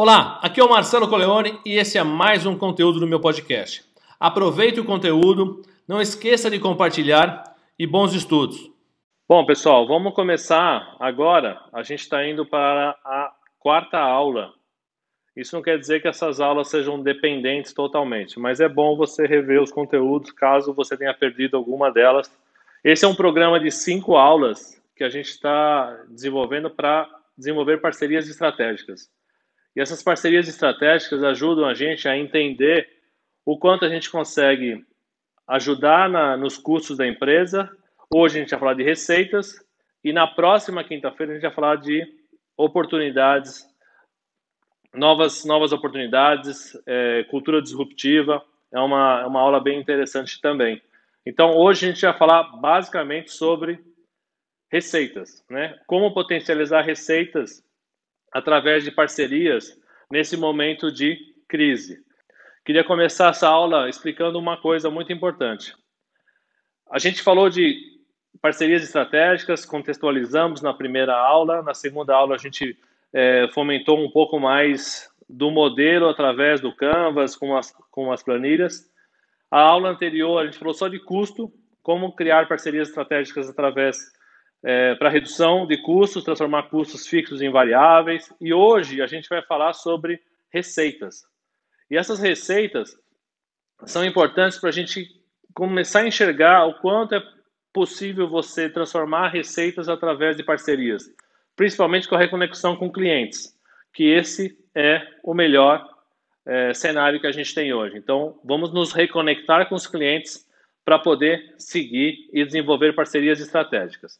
Olá, aqui é o Marcelo Coleone e esse é mais um conteúdo do meu podcast. Aproveite o conteúdo, não esqueça de compartilhar e bons estudos. Bom, pessoal, vamos começar agora. A gente está indo para a quarta aula. Isso não quer dizer que essas aulas sejam dependentes totalmente, mas é bom você rever os conteúdos caso você tenha perdido alguma delas. Esse é um programa de cinco aulas que a gente está desenvolvendo para desenvolver parcerias estratégicas. E essas parcerias estratégicas ajudam a gente a entender o quanto a gente consegue ajudar na, nos custos da empresa. Hoje a gente vai falar de receitas e na próxima quinta-feira a gente vai falar de oportunidades, novas, novas oportunidades, é, cultura disruptiva. É uma, é uma aula bem interessante também. Então hoje a gente vai falar basicamente sobre receitas, né? Como potencializar receitas através de parcerias nesse momento de crise. Queria começar essa aula explicando uma coisa muito importante. A gente falou de parcerias estratégicas, contextualizamos na primeira aula, na segunda aula a gente é, fomentou um pouco mais do modelo através do Canvas, com as, com as planilhas. A aula anterior a gente falou só de custo, como criar parcerias estratégicas através é, para redução de custos, transformar custos fixos em variáveis. E hoje a gente vai falar sobre receitas. E essas receitas são importantes para a gente começar a enxergar o quanto é possível você transformar receitas através de parcerias, principalmente com a reconexão com clientes, que esse é o melhor é, cenário que a gente tem hoje. Então, vamos nos reconectar com os clientes para poder seguir e desenvolver parcerias estratégicas.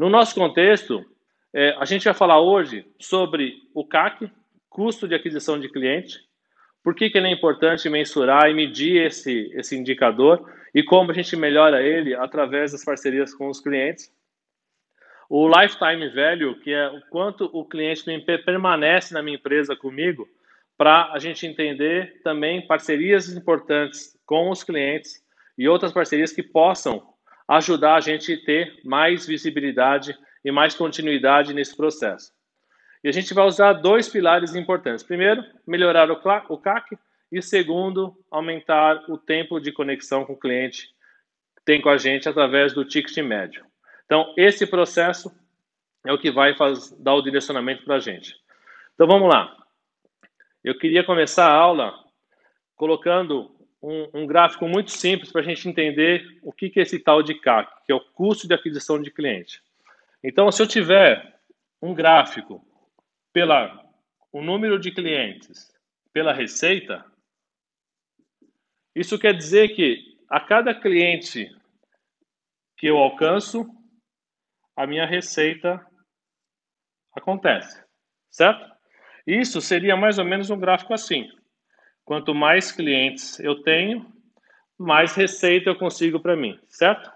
No nosso contexto, é, a gente vai falar hoje sobre o CAC, custo de aquisição de cliente, por que, que ele é importante mensurar e medir esse, esse indicador e como a gente melhora ele através das parcerias com os clientes. O lifetime value, que é o quanto o cliente permanece na minha empresa comigo, para a gente entender também parcerias importantes com os clientes e outras parcerias que possam ajudar a gente a ter mais visibilidade e mais continuidade nesse processo. E a gente vai usar dois pilares importantes. Primeiro, melhorar o CAC e segundo, aumentar o tempo de conexão com o cliente que tem com a gente através do ticket médio. Então, esse processo é o que vai dar o direcionamento para a gente. Então, vamos lá. Eu queria começar a aula colocando um, um gráfico muito simples para a gente entender o que, que é esse tal de CAC, que é o custo de aquisição de cliente. Então, se eu tiver um gráfico pela o número de clientes pela receita, isso quer dizer que a cada cliente que eu alcanço, a minha receita acontece, certo? Isso seria mais ou menos um gráfico assim. Quanto mais clientes eu tenho, mais receita eu consigo para mim, certo?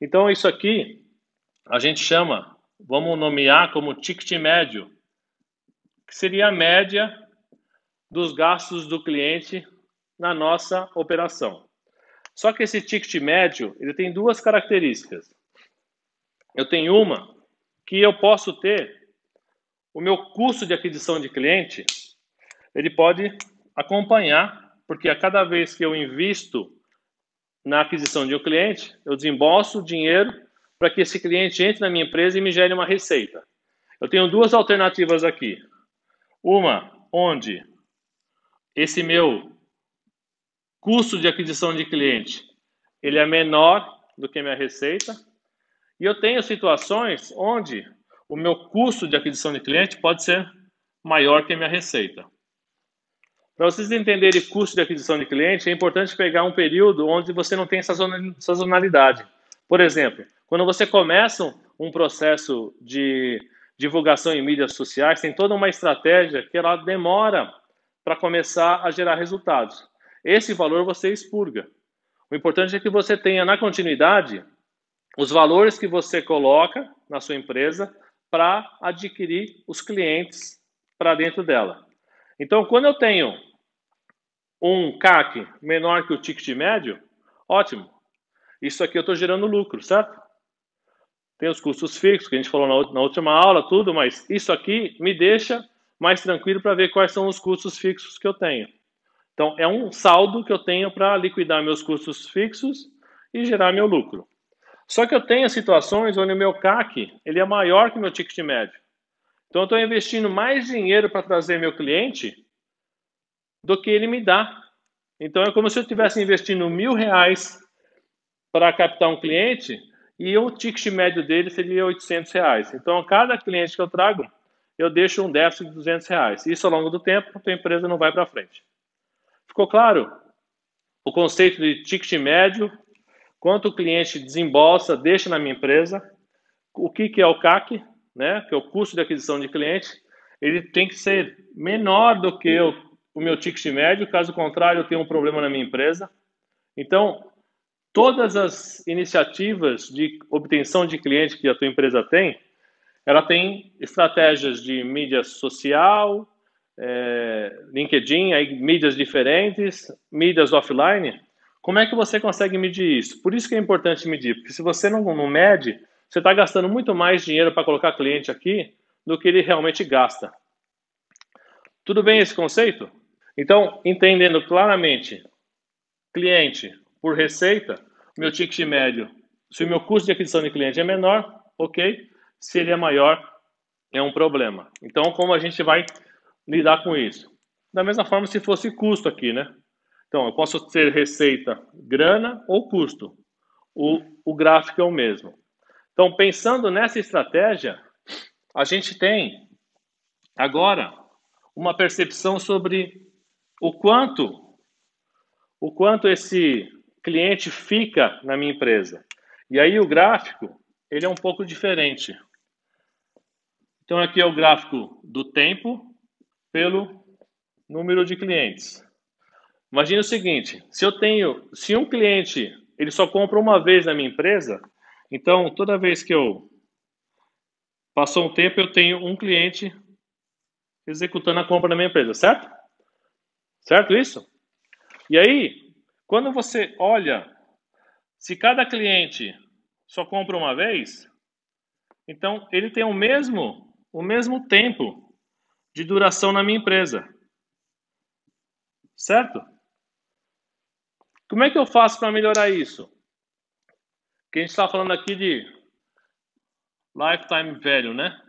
Então, isso aqui a gente chama, vamos nomear como ticket médio, que seria a média dos gastos do cliente na nossa operação. Só que esse ticket médio, ele tem duas características. Eu tenho uma que eu posso ter o meu custo de aquisição de cliente, ele pode acompanhar, porque a cada vez que eu invisto na aquisição de um cliente, eu desembolso dinheiro para que esse cliente entre na minha empresa e me gere uma receita. Eu tenho duas alternativas aqui. Uma, onde esse meu custo de aquisição de cliente ele é menor do que a minha receita. E eu tenho situações onde o meu custo de aquisição de cliente pode ser maior que a minha receita. Para vocês entenderem custo de aquisição de cliente, é importante pegar um período onde você não tem sazonalidade. Por exemplo, quando você começa um processo de divulgação em mídias sociais, tem toda uma estratégia que ela demora para começar a gerar resultados. Esse valor você expurga. O importante é que você tenha na continuidade os valores que você coloca na sua empresa para adquirir os clientes para dentro dela. Então, quando eu tenho um CAC menor que o ticket médio, ótimo. Isso aqui eu estou gerando lucro, certo? Tem os custos fixos, que a gente falou na, última aula, tudo, mas isso aqui me deixa mais tranquilo para ver quais são os custos fixos que eu tenho. Então, é um saldo que eu tenho para liquidar meus custos fixos e gerar meu lucro. Só que eu tenho situações onde o meu CAC ele é maior que o meu ticket médio. Então, eu estou investindo mais dinheiro para trazer meu cliente do que ele me dá. Então, é como se eu estivesse investindo mil reais para captar um cliente e o ticket médio dele seria 800 reais. Então, cada cliente que eu trago, eu deixo um déficit de 200 reais. Isso ao longo do tempo, a tua empresa não vai para frente. Ficou claro? O conceito de ticket médio, quanto o cliente desembolsa, deixa na minha empresa, o que, que é o CAC, né, que é o custo de aquisição de cliente, ele tem que ser menor do que o, o meu ticket médio, caso contrário, eu tenho um problema na minha empresa. Então, todas as iniciativas de obtenção de cliente que a tua empresa tem, ela tem estratégias de mídia social, é, LinkedIn, aí, mídias diferentes, mídias offline. Como é que você consegue medir isso? Por isso que é importante medir, porque se você não, não mede, você está gastando muito mais dinheiro para colocar cliente aqui do que ele realmente gasta. Tudo bem esse conceito? Então, entendendo claramente cliente por receita, meu ticket médio, se o meu custo de aquisição de cliente é menor, ok. Se ele é maior, é um problema. Então, como a gente vai lidar com isso? Da mesma forma se fosse custo aqui, né? Então, eu posso ter receita, grana ou custo. O, o gráfico é o mesmo. Então, pensando nessa estratégia, a gente tem agora uma percepção sobre o quanto o quanto esse cliente fica na minha empresa. E aí o gráfico, ele é um pouco diferente. Então aqui é o gráfico do tempo pelo número de clientes. Imagine o seguinte, se eu tenho, se um cliente, ele só compra uma vez na minha empresa, então toda vez que eu passou um tempo, eu tenho um cliente executando a compra na minha empresa, certo? Certo isso? E aí, quando você olha, se cada cliente só compra uma vez, então ele tem o mesmo, o mesmo tempo de duração na minha empresa. Certo? Como é que eu faço para melhorar isso? Que a gente está falando aqui de lifetime value, né?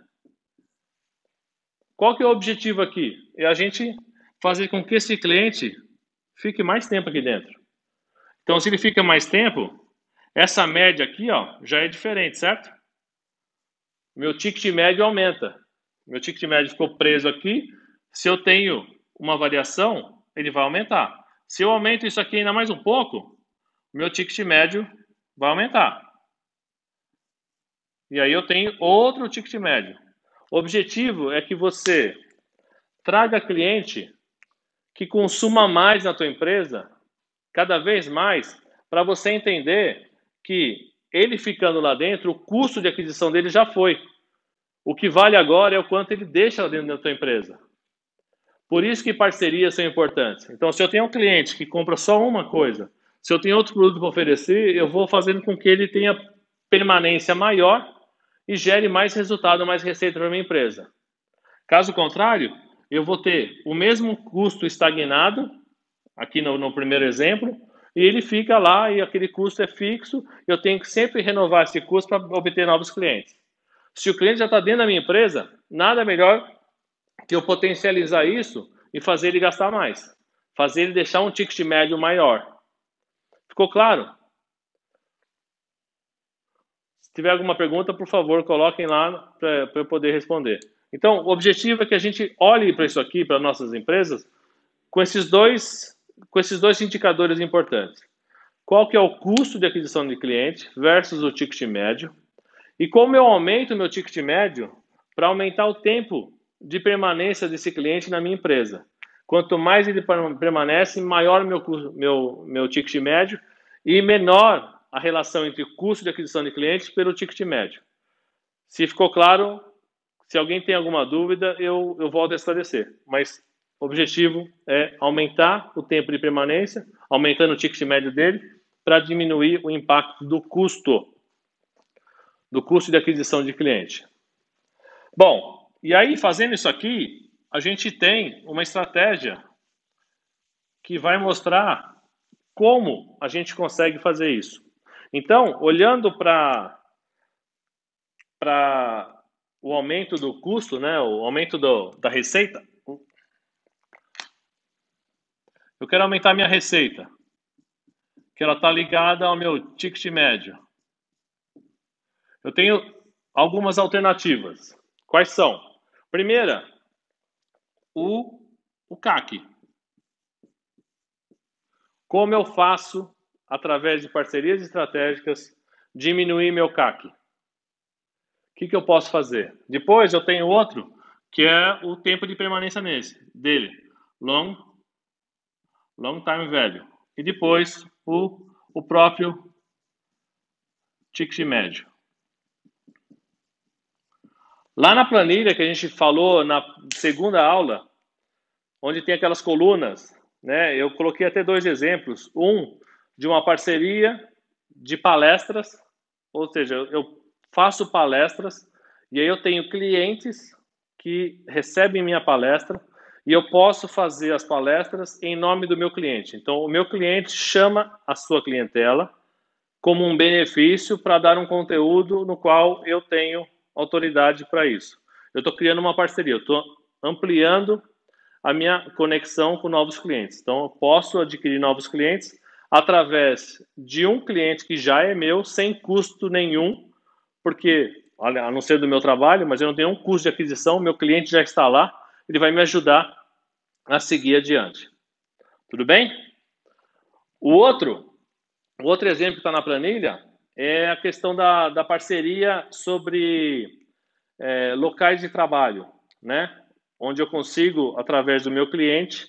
Qual que é o objetivo aqui? É a gente fazer com que esse cliente fique mais tempo aqui dentro. Então, se ele fica mais tempo, essa média aqui, ó, já é diferente, certo? Meu ticket médio aumenta. Meu ticket médio ficou preso aqui. Se eu tenho uma variação, ele vai aumentar. Se eu aumento isso aqui ainda mais um pouco, meu ticket médio vai aumentar. E aí eu tenho outro ticket médio. O objetivo é que você traga cliente que consuma mais na tua empresa, cada vez mais, para você entender que ele ficando lá dentro, o custo de aquisição dele já foi. O que vale agora é o quanto ele deixa dentro da tua empresa. Por isso que parcerias são importantes. Então, se eu tenho um cliente que compra só uma coisa, se eu tenho outro produto para oferecer, eu vou fazendo com que ele tenha permanência maior e gere mais resultado, mais receita para minha empresa. Caso contrário, eu vou ter o mesmo custo estagnado, aqui no, no primeiro exemplo, e ele fica lá e aquele custo é fixo, eu tenho que sempre renovar esse custo para obter novos clientes. Se o cliente já está dentro da minha empresa, nada melhor que eu potencializar isso e fazer ele gastar mais. Fazer ele deixar um ticket médio maior. Ficou claro? Se tiver alguma pergunta, por favor, coloquem lá para eu poder responder. Então, o objetivo é que a gente olhe para isso aqui, para nossas empresas, com esses dois, com esses dois indicadores importantes. Qual que é o custo de aquisição de cliente versus o ticket médio e como eu aumento o meu ticket médio para aumentar o tempo de permanência desse cliente na minha empresa. Quanto mais ele permanece, maior o meu, meu, meu ticket médio e menor a relação entre custo de aquisição de clientes pelo ticket médio. Se ficou claro, se alguém tem alguma dúvida, eu, eu volto a esclarecer. Mas o objetivo é aumentar o tempo de permanência, aumentando o ticket médio dele, para diminuir o impacto do custo do custo de aquisição de cliente. Bom, e aí fazendo isso aqui, a gente tem uma estratégia que vai mostrar como a gente consegue fazer isso. Então, olhando para para o aumento do custo, né, o aumento do, da receita, eu quero aumentar minha receita, que ela está ligada ao meu ticket médio. Eu tenho algumas alternativas. Quais são? Primeira, o, o CAC. Como eu faço, através de parcerias estratégicas, diminuir meu CAC? O que, que eu posso fazer? Depois eu tenho outro, que é o tempo de permanência nesse, dele. Long, long time value. E depois o, o próprio ticket médio. Lá na planilha que a gente falou na segunda aula, onde tem aquelas colunas, né? Eu coloquei até dois exemplos. Um de uma parceria de palestras, ou seja, eu faço palestras e aí eu tenho clientes que recebem minha palestra e eu posso fazer as palestras em nome do meu cliente. Então, o meu cliente chama a sua clientela como um benefício para dar um conteúdo no qual eu tenho autoridade para isso. Eu estou criando uma parceria, eu estou ampliando a minha conexão com novos clientes. Então, eu posso adquirir novos clientes através de um cliente que já é meu, sem custo nenhum, porque, a não ser do meu trabalho, mas eu não tenho um custo de aquisição, meu cliente já está lá, ele vai me ajudar a seguir adiante. Tudo bem? O outro, o outro exemplo que está na planilha é a questão da, da parceria sobre é, locais de trabalho, né? Onde eu consigo, através do meu cliente,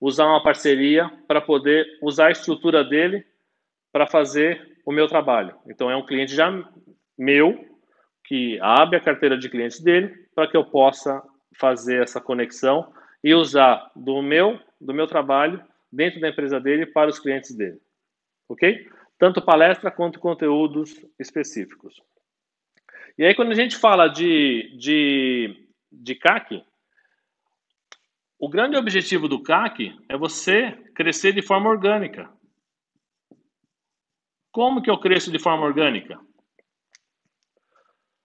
usar uma parceria para poder usar a estrutura dele para fazer o meu trabalho. Então, é um cliente já meu que abre a carteira de clientes dele para que eu possa fazer essa conexão e usar do meu do meu trabalho dentro da empresa dele para os clientes dele. Ok? Tanto palestra quanto conteúdos específicos. E aí, quando a gente fala de, de, de CAC, o grande objetivo do CAC é você crescer de forma orgânica. Como que eu cresço de forma orgânica?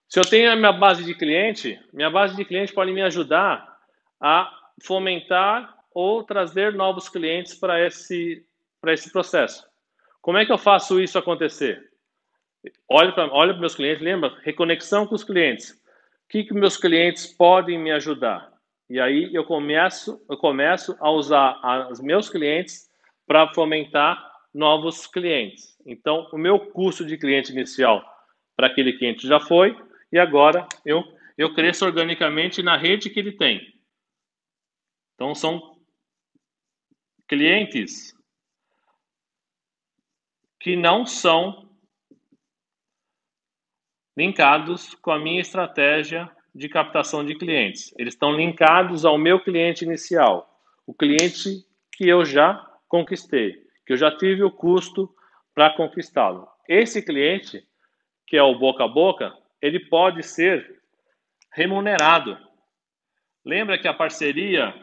Se eu tenho a minha base de cliente, minha base de cliente pode me ajudar a fomentar ou trazer novos clientes para esse, para esse processo. Como é que eu faço isso acontecer? Olho para olho meus clientes, lembra? Reconexão com os clientes. O que, que meus clientes podem me ajudar? E aí eu começo, eu começo a usar os meus clientes para fomentar novos clientes. Então, o meu custo de cliente inicial para aquele cliente já foi, e agora eu, eu cresço organicamente na rede que ele tem. Então, são clientes que não são linkados com a minha estratégia de captação de clientes. Eles estão linkados ao meu cliente inicial, o cliente que eu já conquistei, que eu já tive o custo para conquistá-lo. Esse cliente, que é o boca a boca, ele pode ser remunerado. Lembra que a parceria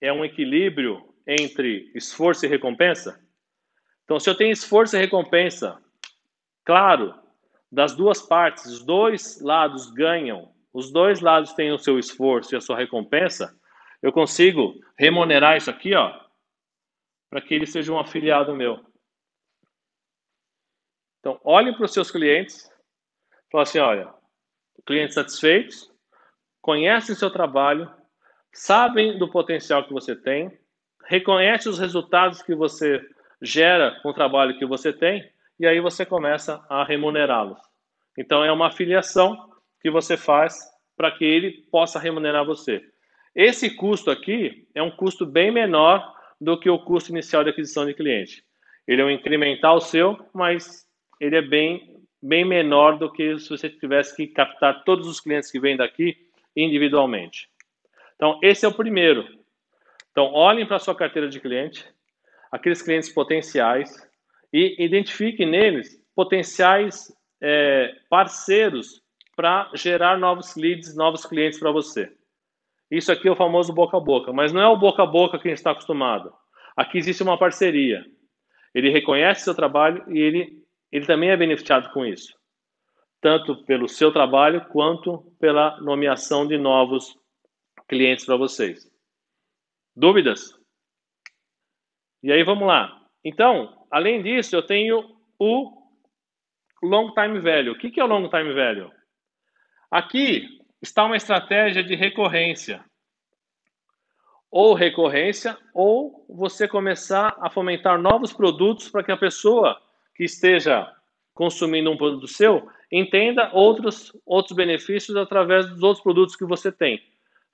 é um equilíbrio entre esforço e recompensa? Então, se eu tenho esforço e recompensa, claro, das duas partes, os dois lados ganham, os dois lados têm o seu esforço e a sua recompensa, eu consigo remunerar isso aqui, ó, para que ele seja um afiliado meu. Então, olhe para os seus clientes, fala assim, olha, clientes satisfeitos, conhecem seu trabalho, sabem do potencial que você tem, reconhecem os resultados que você gera com o trabalho que você tem e aí você começa a remunerá-los. Então é uma afiliação que você faz para que ele possa remunerar você. Esse custo aqui é um custo bem menor do que o custo inicial de aquisição de cliente. Ele é um incremental seu, mas ele é bem, bem menor do que se você tivesse que captar todos os clientes que vêm daqui individualmente. Então, esse é o primeiro. Então, olhem para a sua carteira de cliente, aqueles clientes potenciais e identifique neles potenciais é, parceiros para gerar novos leads, novos clientes para você. Isso aqui é o famoso boca a boca, mas não é o boca a boca que a gente está acostumado. Aqui existe uma parceria. Ele reconhece seu trabalho e ele, ele também é beneficiado com isso, tanto pelo seu trabalho quanto pela nomeação de novos clientes para vocês. Dúvidas? E aí vamos lá. Então, além disso, eu tenho o long time value. O que é o long time value? Aqui está uma estratégia de recorrência. Ou recorrência, ou você começar a fomentar novos produtos para que a pessoa que esteja consumindo um produto seu entenda outros, outros benefícios através dos outros produtos que você tem,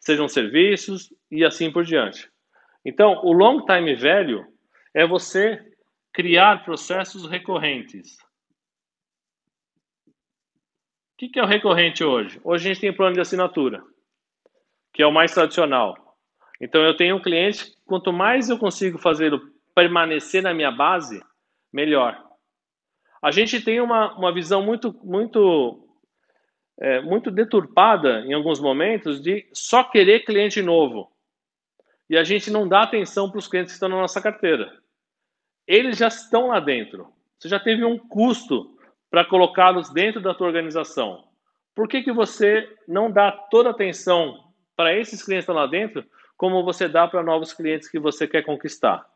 sejam serviços e assim por diante. Então, o long time value é você criar processos recorrentes. O que é o recorrente hoje? Hoje a gente tem plano de assinatura, que é o mais tradicional. Então eu tenho um cliente, quanto mais eu consigo fazê-lo permanecer na minha base, melhor. A gente tem uma, uma visão muito, muito, é, muito deturpada em alguns momentos de só querer cliente novo. E a gente não dá atenção para os clientes que estão na nossa carteira. Eles já estão lá dentro. Você já teve um custo para colocá-los dentro da tua organização. Por que, que você não dá toda a atenção para esses clientes que estão lá dentro, como você dá para novos clientes que você quer conquistar?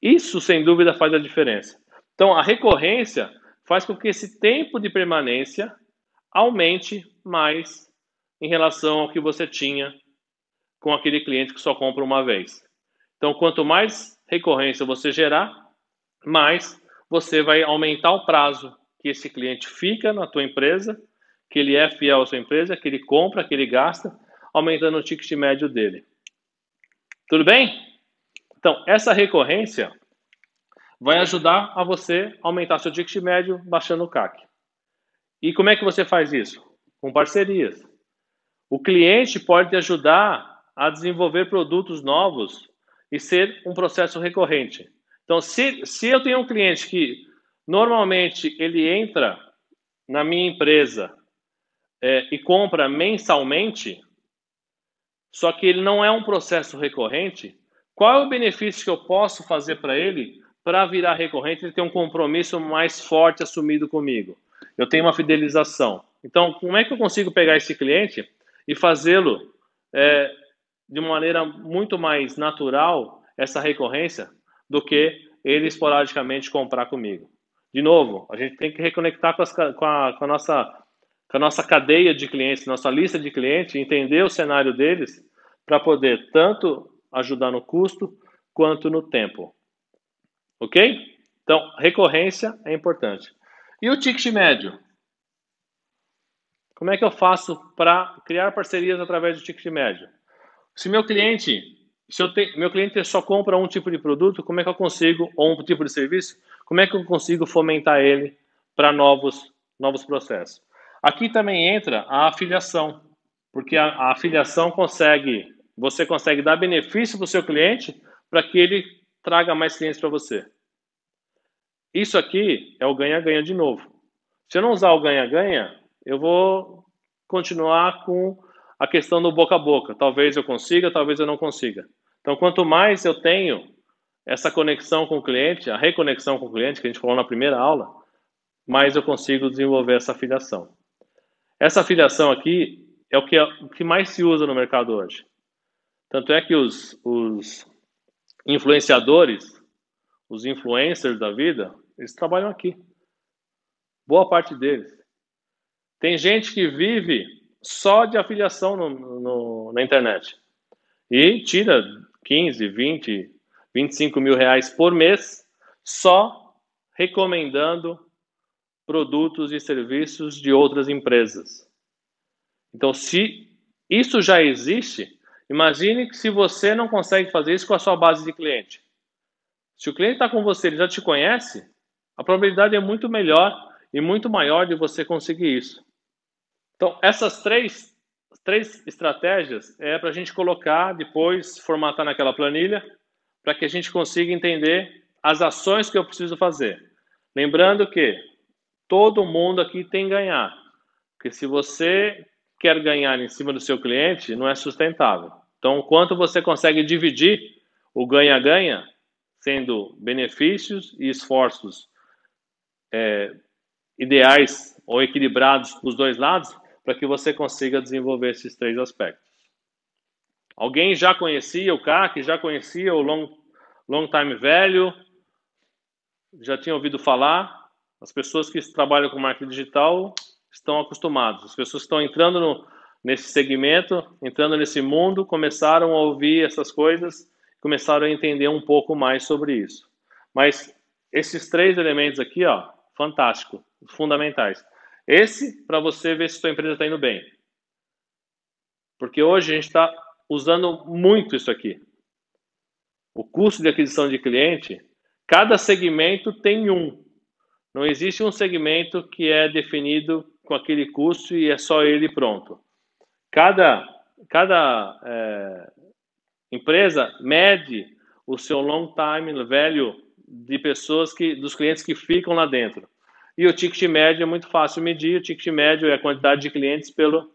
Isso, sem dúvida, faz a diferença. Então, a recorrência faz com que esse tempo de permanência aumente mais em relação ao que você tinha com aquele cliente que só compra uma vez. Então, quanto mais recorrência você gerar, mais você vai aumentar o prazo que esse cliente fica na tua empresa, que ele é fiel à sua empresa, que ele compra, que ele gasta, aumentando o ticket médio dele. Tudo bem? Então, essa recorrência vai ajudar a você aumentar seu ticket médio baixando o CAC. E como é que você faz isso? Com parcerias. O cliente pode te ajudar a desenvolver produtos novos e ser um processo recorrente. Então, se, se eu tenho um cliente que Normalmente ele entra na minha empresa é, e compra mensalmente, só que ele não é um processo recorrente. Qual é o benefício que eu posso fazer para ele para virar recorrente? Ele tem um compromisso mais forte assumido comigo. Eu tenho uma fidelização. Então, como é que eu consigo pegar esse cliente e fazê-lo é, de maneira muito mais natural essa recorrência do que ele esporadicamente comprar comigo? de novo, a gente tem que reconectar com, as, com, a, com, a, nossa, com a nossa cadeia de clientes, nossa lista de clientes, entender o cenário deles para poder tanto ajudar no custo quanto no tempo. Ok? Então, recorrência é importante. E o ticket médio? Como é que eu faço para criar parcerias através do ticket médio? Se meu cliente, se eu te, meu cliente só compra um tipo de produto, como é que eu consigo, ou um tipo de serviço, como é que eu consigo fomentar ele para novos, novos processos? Aqui também entra a afiliação, porque a, a afiliação consegue, você consegue dar benefício para o seu cliente para que ele traga mais clientes para você. Isso aqui é o ganha-ganha de novo. Se eu não usar o ganha-ganha, eu vou continuar com a questão do boca a boca. Talvez eu consiga, talvez eu não consiga. Então, quanto mais eu tenho essa conexão com o cliente, a reconexão com o cliente, que a gente falou na primeira aula, mais eu consigo desenvolver essa afiliação. Essa afiliação aqui é o que, é, o que mais se usa no mercado hoje. Tanto é que os, os influenciadores, os influencers da vida, eles trabalham aqui. Boa parte deles. Tem gente que vive só de afiliação no, no, na internet. E tira 15, 20, 25 mil reais por mês só recomendando produtos e serviços de outras empresas. Então, se isso já existe, imagine que se você não consegue fazer isso com a sua base de cliente. Se o cliente está com você, ele já te conhece, a probabilidade é muito melhor e muito maior de você conseguir isso. Então, essas três, três estratégias é para a gente colocar depois, formatar naquela planilha para que a gente consiga entender as ações que eu preciso fazer. Lembrando que todo mundo aqui tem que ganhar. Porque se você quer ganhar em cima do seu cliente, não é sustentável. Então, quanto você consegue dividir o ganha-ganha, sendo benefícios e esforços é, ideais ou equilibrados os dois lados, para que você consiga desenvolver esses três aspectos. Alguém já conhecia o CAC, já conhecia o Long, long Time Value, já tinha ouvido falar? As pessoas que trabalham com marketing digital estão acostumadas. As pessoas que estão entrando no, nesse segmento, entrando nesse mundo, começaram a ouvir essas coisas, começaram a entender um pouco mais sobre isso. Mas esses três elementos aqui, ó, fantástico, fundamentais. Esse para você ver se sua empresa está indo bem. Porque hoje a gente está usando muito isso aqui. O custo de aquisição de cliente, cada segmento tem um. Não existe um segmento que é definido com aquele custo e é só ele pronto. Cada, cada é, empresa mede o seu long time value de pessoas que, dos clientes que ficam lá dentro. E o ticket médio é muito fácil medir. O ticket médio é a quantidade de clientes pelo,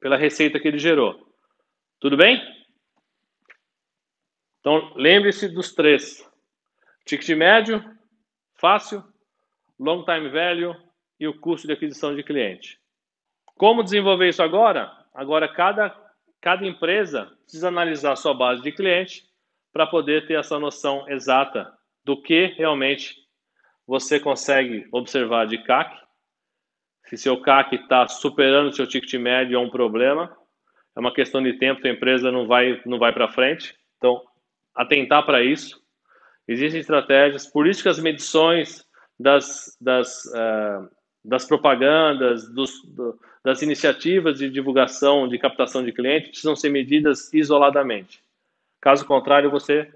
pela receita que ele gerou. Tudo bem? Então, lembre-se dos três. Ticket médio, fácil, long time value e o custo de aquisição de cliente. Como desenvolver isso agora? Agora, cada, cada empresa precisa analisar a sua base de cliente para poder ter essa noção exata do que realmente você consegue observar de CAC. Se seu CAC está superando seu ticket médio, é um problema é uma questão de tempo, a empresa não vai, não vai para frente. Então, atentar para isso. Existem estratégias, por isso que as medições das, das, uh, das propagandas, dos, do, das iniciativas de divulgação, de captação de clientes, precisam ser medidas isoladamente. Caso contrário, você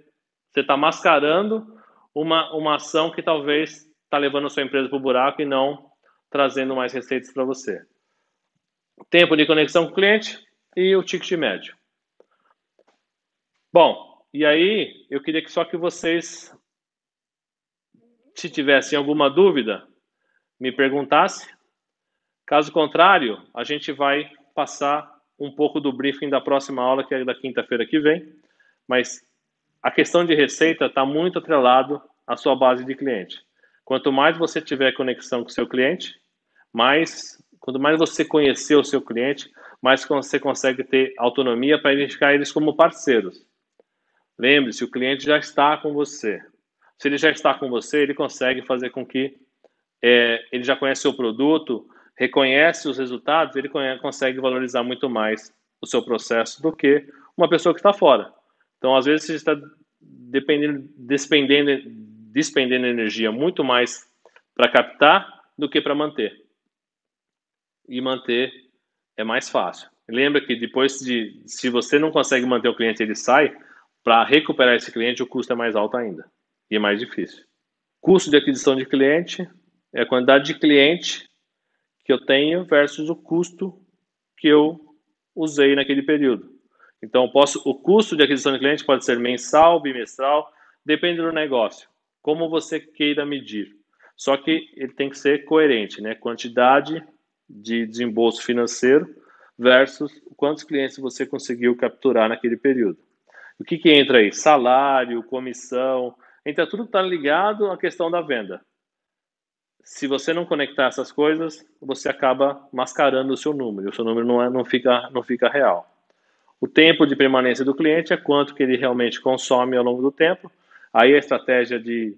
está mascarando uma, uma ação que talvez está levando a sua empresa para o buraco e não trazendo mais receitas para você. Tempo de conexão com o cliente, e o ticket médio. Bom, e aí eu queria que só que vocês, se tivessem alguma dúvida, me perguntassem. Caso contrário, a gente vai passar um pouco do briefing da próxima aula, que é da quinta-feira que vem. Mas a questão de receita está muito atrelado à sua base de cliente. Quanto mais você tiver conexão com o seu cliente, mais, quanto mais você conhecer o seu cliente, mas você consegue ter autonomia para identificar eles como parceiros. Lembre-se, o cliente já está com você. Se ele já está com você, ele consegue fazer com que é, ele já conhece o seu produto, reconhece os resultados, ele consegue valorizar muito mais o seu processo do que uma pessoa que está fora. Então, às vezes, você está dependendo, despendendo, despendendo energia muito mais para captar do que para manter. E manter é mais fácil. Lembra que depois de, se você não consegue manter o cliente, ele sai, para recuperar esse cliente o custo é mais alto ainda e é mais difícil. Custo de aquisição de cliente é a quantidade de cliente que eu tenho versus o custo que eu usei naquele período. Então, posso, o custo de aquisição de cliente pode ser mensal, bimestral, depende do negócio, como você queira medir. Só que ele tem que ser coerente, né? Quantidade de desembolso financeiro versus quantos clientes você conseguiu capturar naquele período. O que, que entra aí? Salário, comissão, entra tudo que está ligado à questão da venda. Se você não conectar essas coisas, você acaba mascarando o seu número. O seu número não, é, não, fica, não fica real. O tempo de permanência do cliente é quanto que ele realmente consome ao longo do tempo. Aí a estratégia de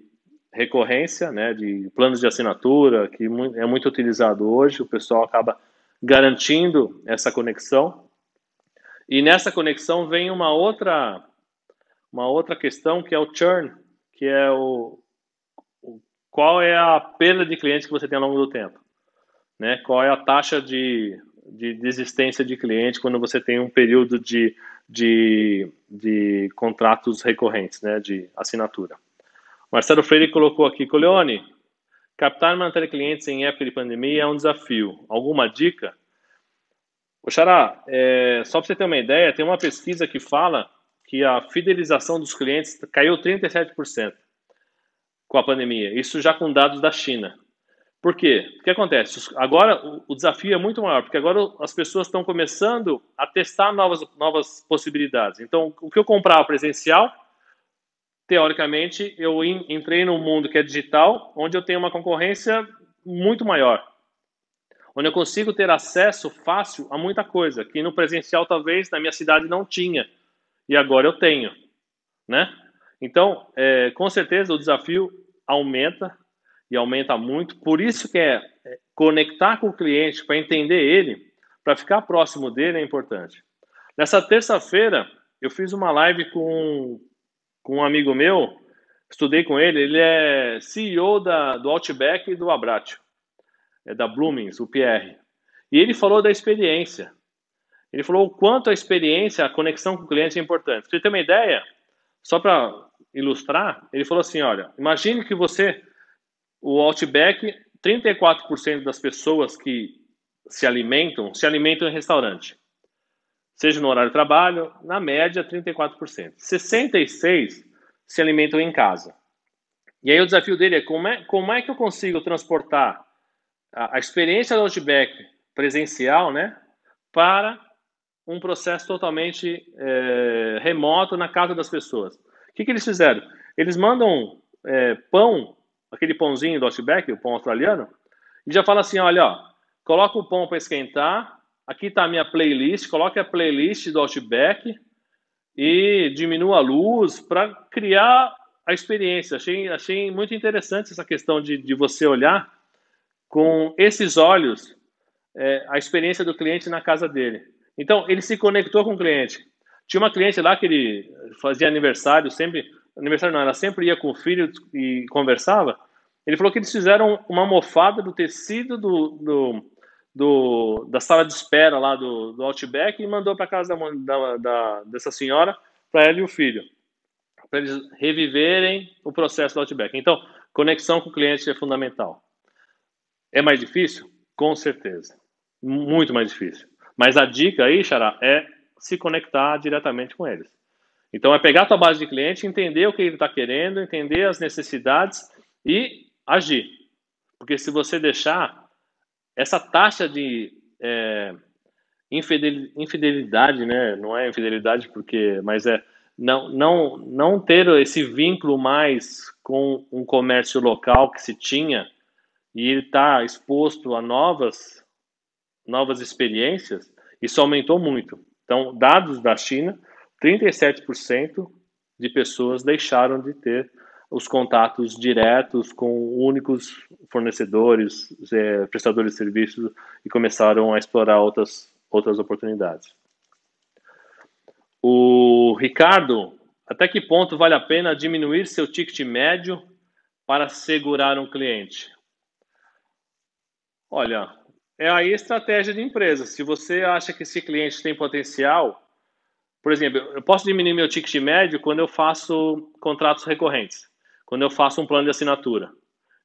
recorrência, né, de planos de assinatura, que é muito utilizado hoje, o pessoal acaba garantindo essa conexão. E nessa conexão vem uma outra uma outra questão que é o churn, que é o, o qual é a perda de clientes que você tem ao longo do tempo, né? Qual é a taxa de, de desistência de cliente quando você tem um período de, de, de contratos recorrentes, né? De assinatura. Marcelo Freire colocou aqui, Coleone, captar e manter clientes em época de pandemia é um desafio. Alguma dica? O Xará, é, só para você ter uma ideia, tem uma pesquisa que fala que a fidelização dos clientes caiu 37% com a pandemia. Isso já com dados da China. Por quê? O que acontece? Agora o desafio é muito maior, porque agora as pessoas estão começando a testar novas, novas possibilidades. Então, o que eu comprava presencial, teoricamente, eu entrei num mundo que é digital, onde eu tenho uma concorrência muito maior onde eu consigo ter acesso fácil a muita coisa que no presencial talvez na minha cidade não tinha e agora eu tenho, né? Então, é, com certeza o desafio aumenta e aumenta muito. Por isso que é, é conectar com o cliente para entender ele, para ficar próximo dele é importante. Nessa terça-feira eu fiz uma live com, com um amigo meu, estudei com ele. Ele é CEO da, do Outback e do Abratio é da Bloomings, o Pierre. E ele falou da experiência. Ele falou o quanto a experiência, a conexão com o cliente é importante. Você ter uma ideia, só para ilustrar, ele falou assim: olha, imagine que você, o Outback, 34% das pessoas que se alimentam, se alimentam em restaurante. Seja no horário de trabalho, na média, 34%. 66% se alimentam em casa. E aí o desafio dele é como é, como é que eu consigo transportar a, a experiência do Outback presencial, né, para um processo totalmente é, remoto na casa das pessoas. O que, que eles fizeram? Eles mandam é, pão, aquele pãozinho do Outback, o pão australiano, e já fala assim, olha, ó, coloca o pão para esquentar, aqui está a minha playlist, coloque a playlist do Outback e diminua a luz para criar a experiência. Achei, achei muito interessante essa questão de, de você olhar com esses olhos é, a experiência do cliente na casa dele. Então, ele se conectou com o cliente. Tinha uma cliente lá que ele fazia aniversário, sempre, aniversário não, ela sempre ia com o filho e conversava. Ele falou que eles fizeram uma almofada do tecido do, do, do da sala de espera lá do, do Outback e mandou para casa da, da, da, dessa senhora, para ela e o filho, para eles reviverem o processo do Outback. Então, conexão com o cliente é fundamental. É mais difícil? Com certeza. Muito mais difícil. Mas a dica aí, Xará, é se conectar diretamente com eles. Então, é pegar a tua base de cliente, entender o que ele está querendo, entender as necessidades e agir. Porque se você deixar, essa taxa de é, infidelidade, né? não é infidelidade porque, mas é não, não, não ter esse vínculo mais com um comércio local que se tinha e ele está exposto a novas, novas experiências, isso aumentou muito. Então, dados da China, 37% de pessoas deixaram de ter os contatos diretos com únicos fornecedores, é, prestadores de serviços e começaram a explorar outras, outras oportunidades. O Ricardo, até que ponto vale a pena diminuir seu ticket médio para segurar um cliente? Olha, é aí a estratégia de empresa. Se você acha que esse cliente tem potencial, por exemplo, eu posso diminuir meu ticket médio quando eu faço contratos recorrentes, quando eu faço um plano de assinatura.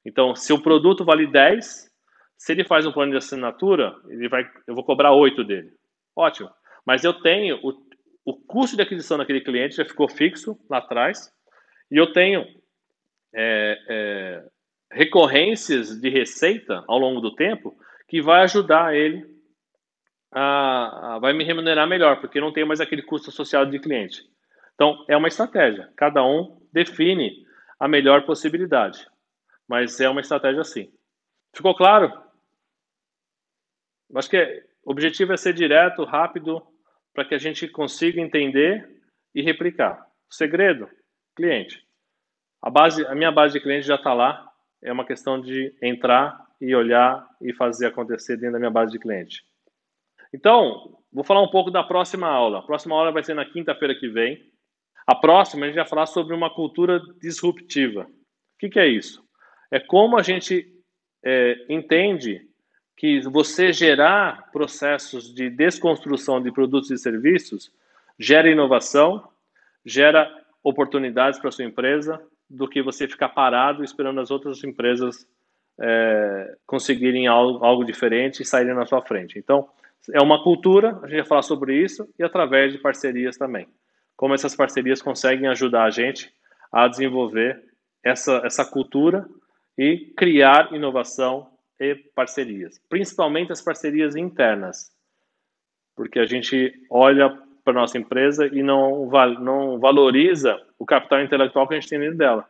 Então, se o produto vale 10, se ele faz um plano de assinatura, ele vai, eu vou cobrar 8 dele. Ótimo. Mas eu tenho o, o custo de aquisição daquele cliente já ficou fixo lá atrás, e eu tenho é, é, recorrências de receita ao longo do tempo que vai ajudar ele a, a, vai me remunerar melhor, porque não tem mais aquele custo associado de cliente. Então, é uma estratégia. Cada um define a melhor possibilidade. Mas é uma estratégia assim. Ficou claro? Acho que o objetivo é ser direto, rápido, para que a gente consiga entender e replicar. O segredo, cliente. A, base, a minha base de cliente já está lá, é uma questão de entrar e olhar e fazer acontecer dentro da minha base de cliente. Então, vou falar um pouco da próxima aula. A próxima aula vai ser na quinta-feira que vem. A próxima a gente vai falar sobre uma cultura disruptiva. O que, que é isso? É como a gente é, entende que você gerar processos de desconstrução de produtos e serviços gera inovação, gera oportunidades para sua empresa, do que você ficar parado esperando as outras empresas é, conseguirem algo, algo diferente e saírem na sua frente. Então, é uma cultura, a gente vai falar sobre isso, e através de parcerias também. Como essas parcerias conseguem ajudar a gente a desenvolver essa, essa cultura e criar inovação e parcerias, principalmente as parcerias internas, porque a gente olha para nossa empresa e não, não valoriza o capital intelectual que a gente tem dentro dela.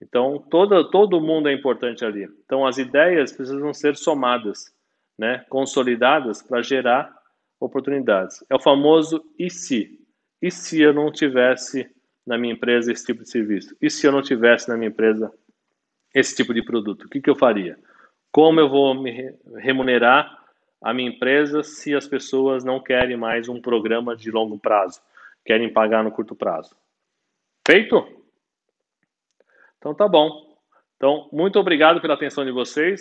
Então, todo, todo mundo é importante ali. Então, as ideias precisam ser somadas, né, consolidadas para gerar oportunidades. É o famoso e se? E se eu não tivesse na minha empresa esse tipo de serviço? E se eu não tivesse na minha empresa esse tipo de produto? O que, que eu faria? Como eu vou me remunerar a minha empresa se as pessoas não querem mais um programa de longo prazo, querem pagar no curto prazo? Feito? Então tá bom. Então, muito obrigado pela atenção de vocês.